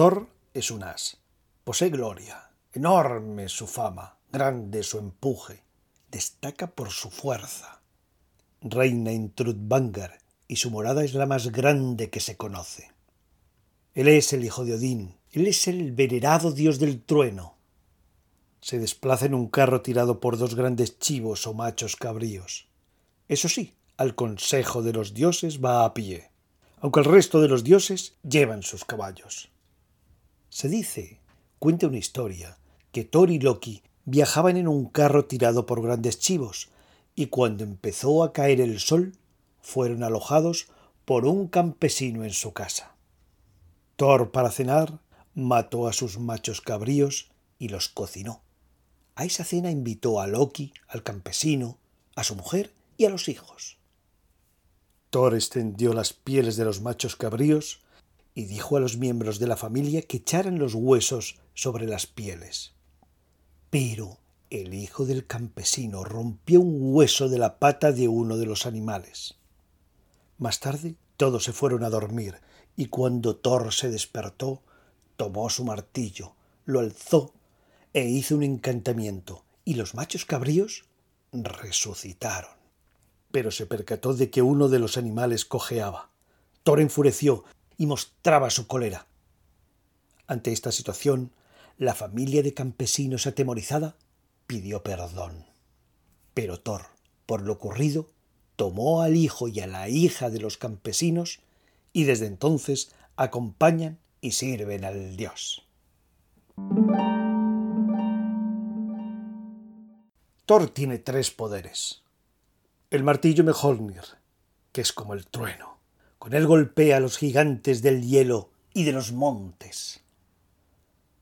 Thor es un as. Posee gloria. Enorme su fama, grande su empuje. Destaca por su fuerza. Reina en Trudvangar y su morada es la más grande que se conoce. Él es el hijo de Odín, él es el venerado dios del trueno. Se desplaza en un carro tirado por dos grandes chivos o machos cabríos. Eso sí, al consejo de los dioses va a pie, aunque el resto de los dioses llevan sus caballos. Se dice, cuenta una historia, que Thor y Loki viajaban en un carro tirado por grandes chivos, y cuando empezó a caer el sol, fueron alojados por un campesino en su casa. Thor, para cenar, mató a sus machos cabríos y los cocinó. A esa cena invitó a Loki, al campesino, a su mujer y a los hijos. Thor extendió las pieles de los machos cabríos y dijo a los miembros de la familia que echaran los huesos sobre las pieles. Pero el hijo del campesino rompió un hueso de la pata de uno de los animales. Más tarde todos se fueron a dormir y cuando Thor se despertó, tomó su martillo, lo alzó e hizo un encantamiento, y los machos cabríos resucitaron. Pero se percató de que uno de los animales cojeaba. Thor enfureció y mostraba su cólera. Ante esta situación, la familia de campesinos atemorizada pidió perdón. Pero Thor, por lo ocurrido, tomó al hijo y a la hija de los campesinos y desde entonces acompañan y sirven al dios. Thor tiene tres poderes. El martillo Mjolnir, que es como el trueno. Con él golpea a los gigantes del hielo y de los montes.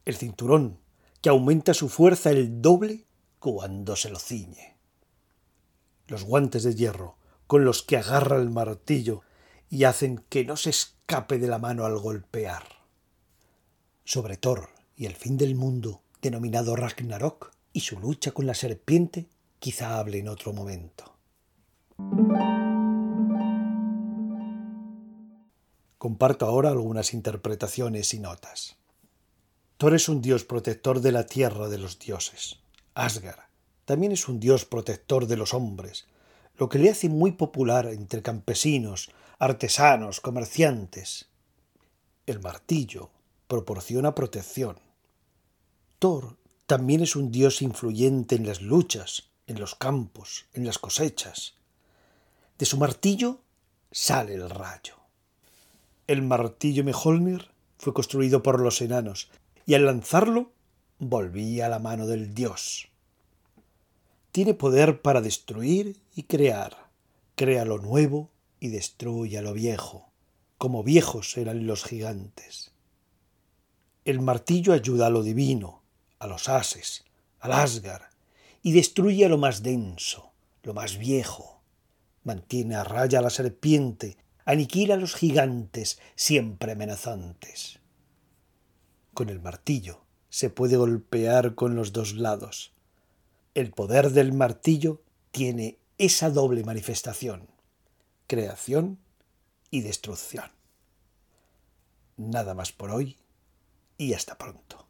El cinturón, que aumenta su fuerza el doble cuando se lo ciñe. Los guantes de hierro, con los que agarra el martillo y hacen que no se escape de la mano al golpear. Sobre Thor y el fin del mundo, denominado Ragnarok, y su lucha con la serpiente, quizá hable en otro momento. Comparto ahora algunas interpretaciones y notas. Thor es un dios protector de la tierra de los dioses. Asgard también es un dios protector de los hombres, lo que le hace muy popular entre campesinos, artesanos, comerciantes. El martillo proporciona protección. Thor también es un dios influyente en las luchas, en los campos, en las cosechas. De su martillo sale el rayo. El martillo Mjolnir fue construido por los enanos y al lanzarlo volvía a la mano del dios. Tiene poder para destruir y crear. Crea lo nuevo y destruye a lo viejo, como viejos eran los gigantes. El martillo ayuda a lo divino, a los ases, al Asgard, y destruye a lo más denso, lo más viejo. Mantiene a raya la serpiente, aniquila a los gigantes siempre amenazantes. Con el martillo se puede golpear con los dos lados. El poder del martillo tiene esa doble manifestación creación y destrucción. Nada más por hoy y hasta pronto.